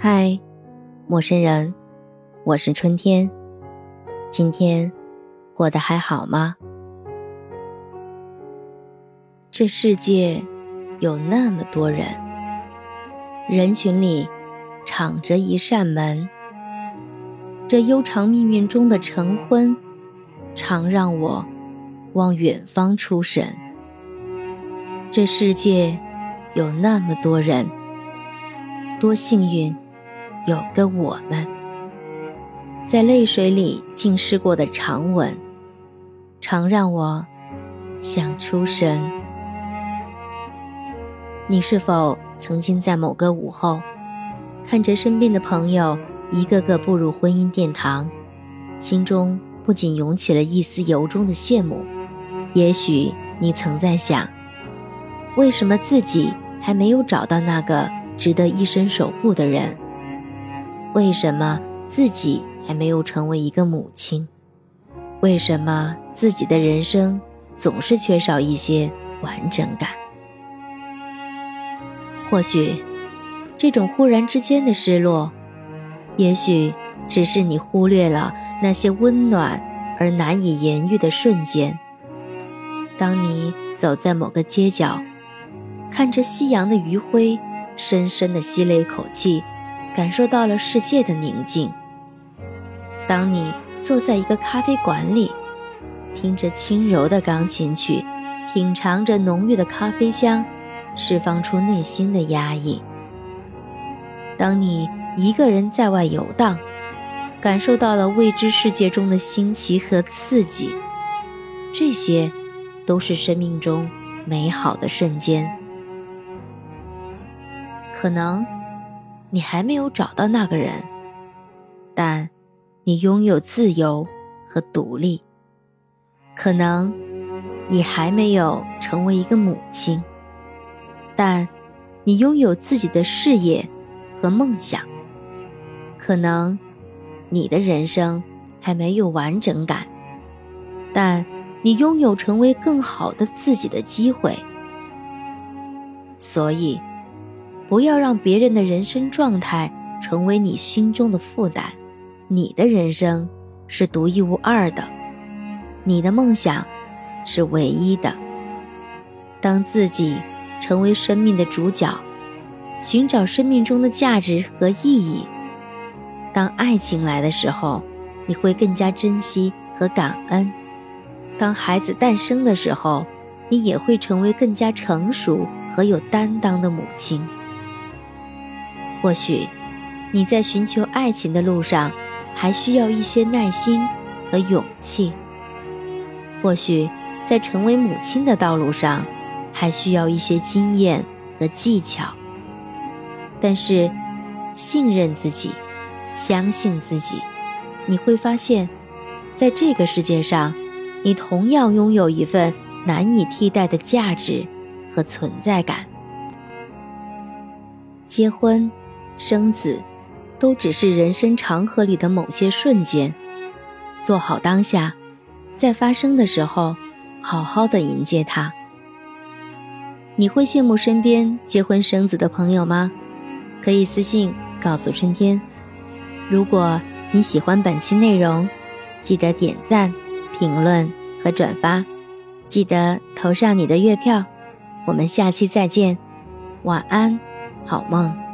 嗨，陌生人，我是春天。今天过得还好吗？这世界有那么多人，人群里敞着一扇门。这悠长命运中的晨昏，常让我望远方出神。这世界有那么多人，多幸运！有个我们，在泪水里浸湿过的长吻，常让我想出神。你是否曾经在某个午后，看着身边的朋友一个个步入婚姻殿堂，心中不仅涌起了一丝由衷的羡慕？也许你曾在想，为什么自己还没有找到那个值得一生守护的人？为什么自己还没有成为一个母亲？为什么自己的人生总是缺少一些完整感？或许，这种忽然之间的失落，也许只是你忽略了那些温暖而难以言喻的瞬间。当你走在某个街角，看着夕阳的余晖，深深的吸了一口气。感受到了世界的宁静。当你坐在一个咖啡馆里，听着轻柔的钢琴曲，品尝着浓郁的咖啡香，释放出内心的压抑。当你一个人在外游荡，感受到了未知世界中的新奇和刺激，这些，都是生命中美好的瞬间。可能。你还没有找到那个人，但你拥有自由和独立。可能你还没有成为一个母亲，但你拥有自己的事业和梦想。可能你的人生还没有完整感，但你拥有成为更好的自己的机会。所以。不要让别人的人生状态成为你心中的负担。你的人生是独一无二的，你的梦想是唯一的。当自己成为生命的主角，寻找生命中的价值和意义。当爱情来的时候，你会更加珍惜和感恩。当孩子诞生的时候，你也会成为更加成熟和有担当的母亲。或许，你在寻求爱情的路上，还需要一些耐心和勇气；或许，在成为母亲的道路上，还需要一些经验和技巧。但是，信任自己，相信自己，你会发现，在这个世界上，你同样拥有一份难以替代的价值和存在感。结婚。生子，都只是人生长河里的某些瞬间。做好当下，在发生的时候，好好的迎接它。你会羡慕身边结婚生子的朋友吗？可以私信告诉春天。如果你喜欢本期内容，记得点赞、评论和转发，记得投上你的月票。我们下期再见，晚安，好梦。